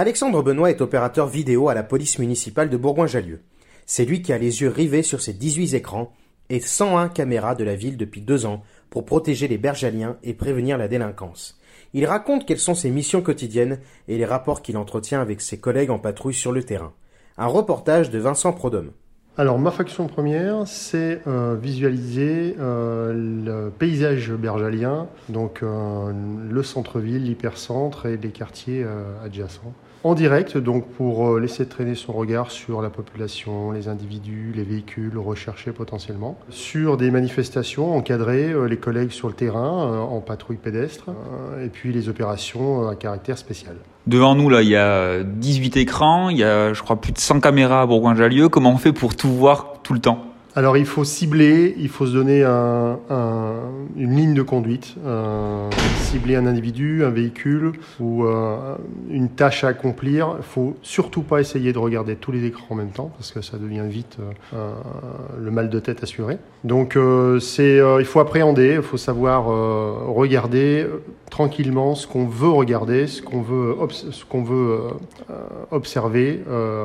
Alexandre Benoît est opérateur vidéo à la police municipale de Bourgoin-Jallieu. C'est lui qui a les yeux rivés sur ses 18 écrans et 101 caméras de la ville depuis deux ans pour protéger les bergaliens et prévenir la délinquance. Il raconte quelles sont ses missions quotidiennes et les rapports qu'il entretient avec ses collègues en patrouille sur le terrain. Un reportage de Vincent Prodhomme. Alors ma fonction première, c'est euh, visualiser euh, le paysage bergalien, donc euh, le centre-ville, l'hypercentre et les quartiers adjacents en direct, donc pour laisser traîner son regard sur la population, les individus, les véhicules recherchés potentiellement. Sur des manifestations encadrées, les collègues sur le terrain, en patrouille pédestre, et puis les opérations à caractère spécial. Devant nous, là, il y a 18 écrans, il y a, je crois, plus de 100 caméras à Bourgoin-Jallieu. Comment on fait pour tout voir tout le temps? Alors il faut cibler, il faut se donner un, une ligne de conduite, euh, cibler un individu, un véhicule ou euh, une tâche à accomplir. Il faut surtout pas essayer de regarder tous les écrans en même temps parce que ça devient vite euh, le mal de tête assuré. Donc c'est, il faut appréhender, il faut savoir regarder tranquillement ce qu'on veut regarder, ce qu'on veut, ce qu'on veut observer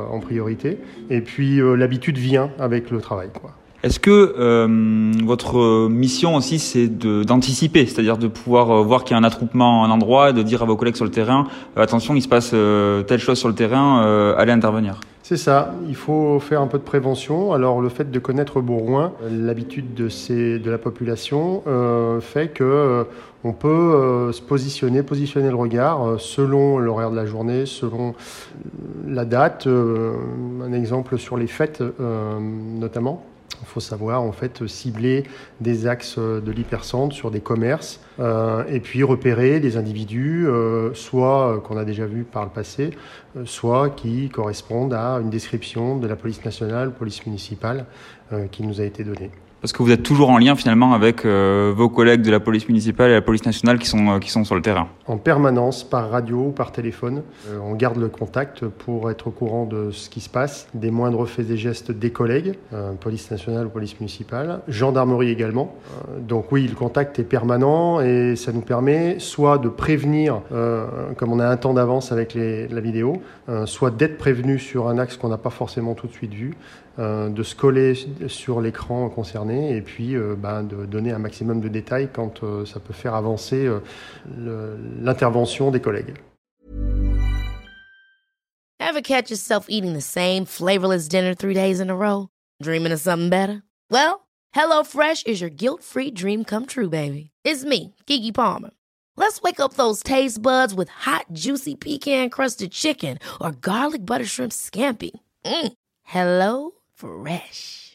en priorité. Et puis l'habitude vient avec le travail. Quoi. Est-ce que euh, votre mission aussi, c'est d'anticiper, c'est-à-dire de pouvoir euh, voir qu'il y a un attroupement à un endroit, et de dire à vos collègues sur le terrain, euh, attention, il se passe telle chose sur le terrain, allez intervenir c'est ça, il faut faire un peu de prévention. Alors le fait de connaître Bourgoin, l'habitude de, la population fait que on peut se positionner, positionner le regard selon l'horaire de la journée, selon la date. un exemple sur les fêtes notamment. Il faut savoir en fait cibler des axes de l'hypercentre sur des commerces euh, et puis repérer des individus, euh, soit euh, qu'on a déjà vu par le passé, soit qui correspondent à une description de la police nationale, police municipale qui nous a été donnée parce que vous êtes toujours en lien finalement avec euh, vos collègues de la police municipale et la police nationale qui sont, euh, qui sont sur le terrain. En permanence, par radio ou par téléphone, euh, on garde le contact pour être au courant de ce qui se passe, des moindres faits et gestes des collègues, police nationale ou police municipale, gendarmerie également. donc oui, le contact est permanent et ça nous permet soit de prévenir, comme on a un temps d'avance avec la vidéo, soit d'être prévenu sur un axe qu'on n'a pas forcément tout de suite vu, de se coller sur l'écran concerné et puis euh, ben, de donner un maximum de détails quand euh, ça peut faire avancer euh, l'intervention des collègues. Ever catch yourself eating the same flavorless dinner three days in a row? Dreaming of something better? Well, HelloFresh is your guilt-free dream come true, baby. It's me, Kiki Palmer. Let's wake up those taste buds with hot, juicy pecan-crusted chicken or garlic butter shrimp scampi. Mm. Hello Fresh.